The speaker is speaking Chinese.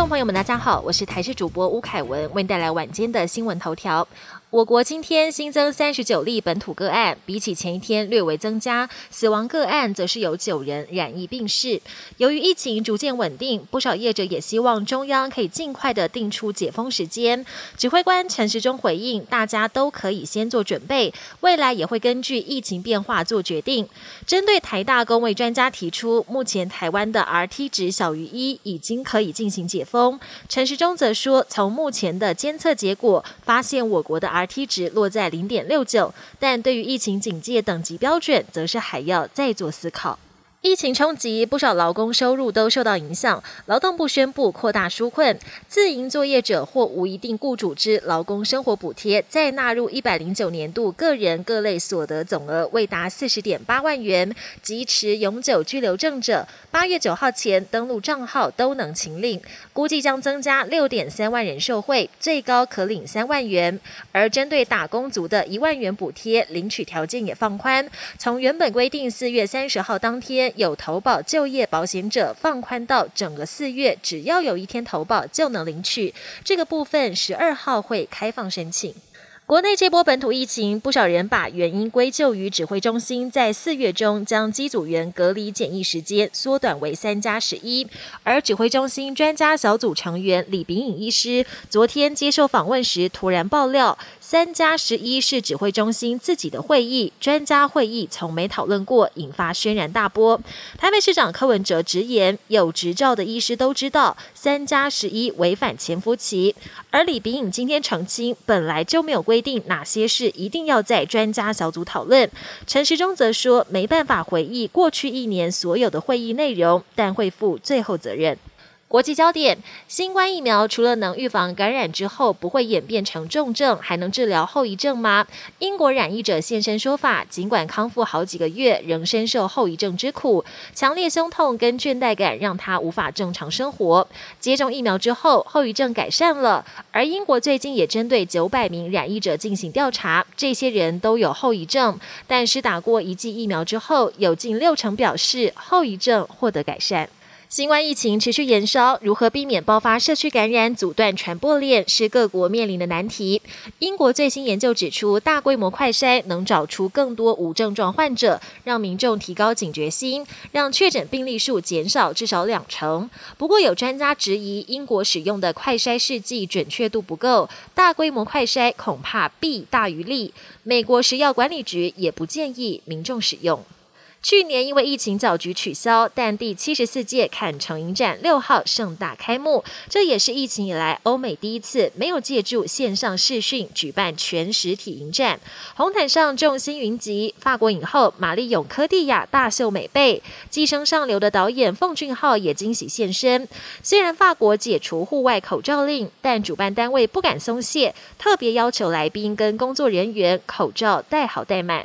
众朋友们，大家好，我是台视主播吴凯文，为您带来晚间的新闻头条。我国今天新增三十九例本土个案，比起前一天略微增加。死亡个案则是有九人染疫病逝。由于疫情逐渐稳定，不少业者也希望中央可以尽快的定出解封时间。指挥官陈时中回应，大家都可以先做准备，未来也会根据疫情变化做决定。针对台大工位专家提出，目前台湾的 Rt 值小于一，已经可以进行解封。陈时中则说，从目前的监测结果发现，我国的 R T 值落在零点六九，但对于疫情警戒等级标准，则是还要再做思考。疫情冲击，不少劳工收入都受到影响。劳动部宣布扩大纾困，自营作业者或无一定雇主之劳工生活补贴，再纳入一百零九年度个人各类所得总额未达四十点八万元及持永久居留证者，八月九号前登录账号都能请领，估计将增加六点三万人受惠，最高可领三万元。而针对打工族的一万元补贴，领取条件也放宽，从原本规定四月三十号当天。有投保就业保险者放宽到整个四月，只要有一天投保就能领取。这个部分十二号会开放申请。国内这波本土疫情，不少人把原因归咎于指挥中心在四月中将机组员隔离检疫时间缩短为三加十一。而指挥中心专家小组成员李炳颖医师昨天接受访问时，突然爆料。三加十一是指挥中心自己的会议，专家会议从没讨论过，引发轩然大波。台北市长柯文哲直言，有执照的医师都知道三加十一违反潜伏期。而李炳颖今天澄清，本来就没有规定哪些事一定要在专家小组讨论。陈时中则说，没办法回忆过去一年所有的会议内容，但会负最后责任。国际焦点：新冠疫苗除了能预防感染之后不会演变成重症，还能治疗后遗症吗？英国染疫者现身说法，尽管康复好几个月，仍深受后遗症之苦，强烈胸痛跟倦怠感让他无法正常生活。接种疫苗之后，后遗症改善了。而英国最近也针对九百名染疫者进行调查，这些人都有后遗症，但是打过一剂疫苗之后，有近六成表示后遗症获得改善。新冠疫情持续延烧，如何避免爆发社区感染、阻断传播链，是各国面临的难题。英国最新研究指出，大规模快筛能找出更多无症状患者，让民众提高警觉心，让确诊病例数减少至少两成。不过，有专家质疑，英国使用的快筛试剂准确度不够，大规模快筛恐怕弊大于利。美国食药管理局也不建议民众使用。去年因为疫情早局取消，但第七十四届坎城影展六号盛大开幕，这也是疫情以来欧美第一次没有借助线上视讯举办全实体影展。红毯上众星云集，法国影后玛丽永科蒂亚大秀美背，寄生上流的导演奉俊昊也惊喜现身。虽然法国解除户外口罩令，但主办单位不敢松懈，特别要求来宾跟工作人员口罩戴好戴满。